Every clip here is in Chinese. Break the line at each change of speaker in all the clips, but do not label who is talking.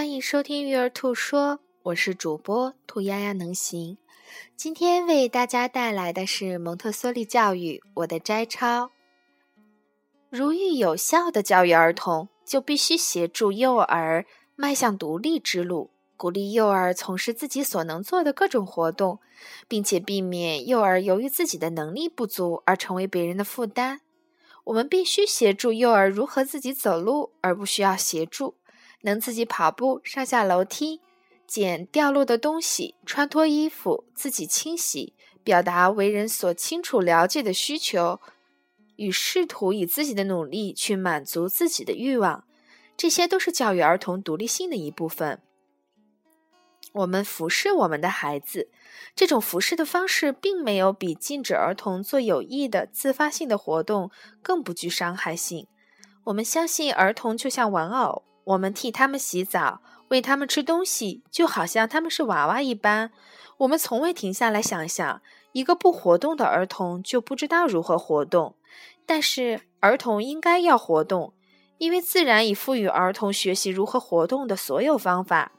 欢迎收听育儿兔说，我是主播兔丫丫能行。今天为大家带来的是蒙特梭利教育我的摘抄。如欲有效的教育儿童，就必须协助幼儿迈向独立之路，鼓励幼儿从事自己所能做的各种活动，并且避免幼儿由于自己的能力不足而成为别人的负担。我们必须协助幼儿如何自己走路，而不需要协助。能自己跑步、上下楼梯、捡掉落的东西、穿脱衣服、自己清洗、表达为人所清楚了解的需求，与试图以自己的努力去满足自己的欲望，这些都是教育儿童独立性的一部分。我们服侍我们的孩子，这种服侍的方式并没有比禁止儿童做有益的自发性的活动更不具伤害性。我们相信儿童就像玩偶。我们替他们洗澡，喂他们吃东西，就好像他们是娃娃一般。我们从未停下来想想，一个不活动的儿童就不知道如何活动。但是儿童应该要活动，因为自然已赋予儿童学习如何活动的所有方法。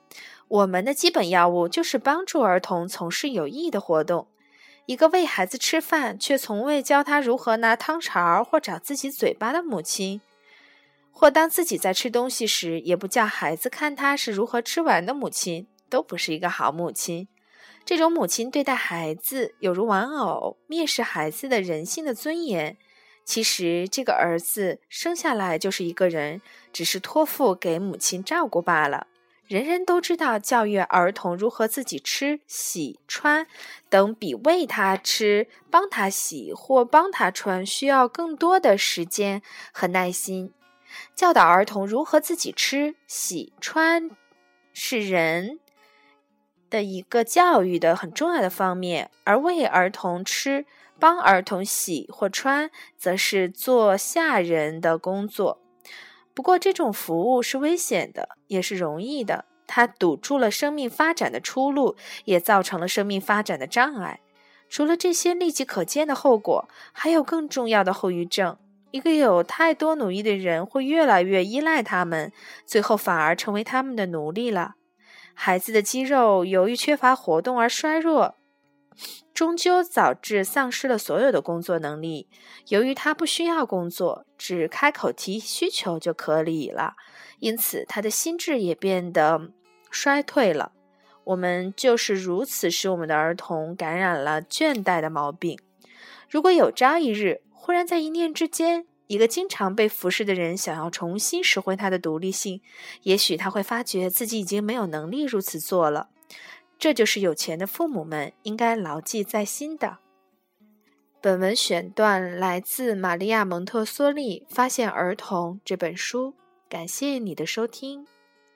我们的基本要务就是帮助儿童从事有益的活动。一个喂孩子吃饭却从未教他如何拿汤勺或找自己嘴巴的母亲。或当自己在吃东西时，也不叫孩子看他是如何吃完的母亲，都不是一个好母亲。这种母亲对待孩子有如玩偶，蔑视孩子的人性的尊严。其实，这个儿子生下来就是一个人，只是托付给母亲照顾罢了。人人都知道，教育儿童如何自己吃、洗、穿等，比喂他吃、帮他洗或帮他穿需要更多的时间和耐心。教导儿童如何自己吃、洗、穿，是人的一个教育的很重要的方面；而喂儿童吃、帮儿童洗或穿，则是做下人的工作。不过，这种服务是危险的，也是容易的。它堵住了生命发展的出路，也造成了生命发展的障碍。除了这些立即可见的后果，还有更重要的后遗症。一个有太多奴役的人会越来越依赖他们，最后反而成为他们的奴隶了。孩子的肌肉由于缺乏活动而衰弱，终究导致丧失了所有的工作能力。由于他不需要工作，只开口提需求就可以了，因此他的心智也变得衰退了。我们就是如此使我们的儿童感染了倦怠的毛病。如果有朝一日，忽然在一念之间，一个经常被服侍的人想要重新拾回他的独立性，也许他会发觉自己已经没有能力如此做了。这就是有钱的父母们应该牢记在心的。本文选段来自《玛利亚·蒙特梭利发现儿童》这本书。感谢你的收听。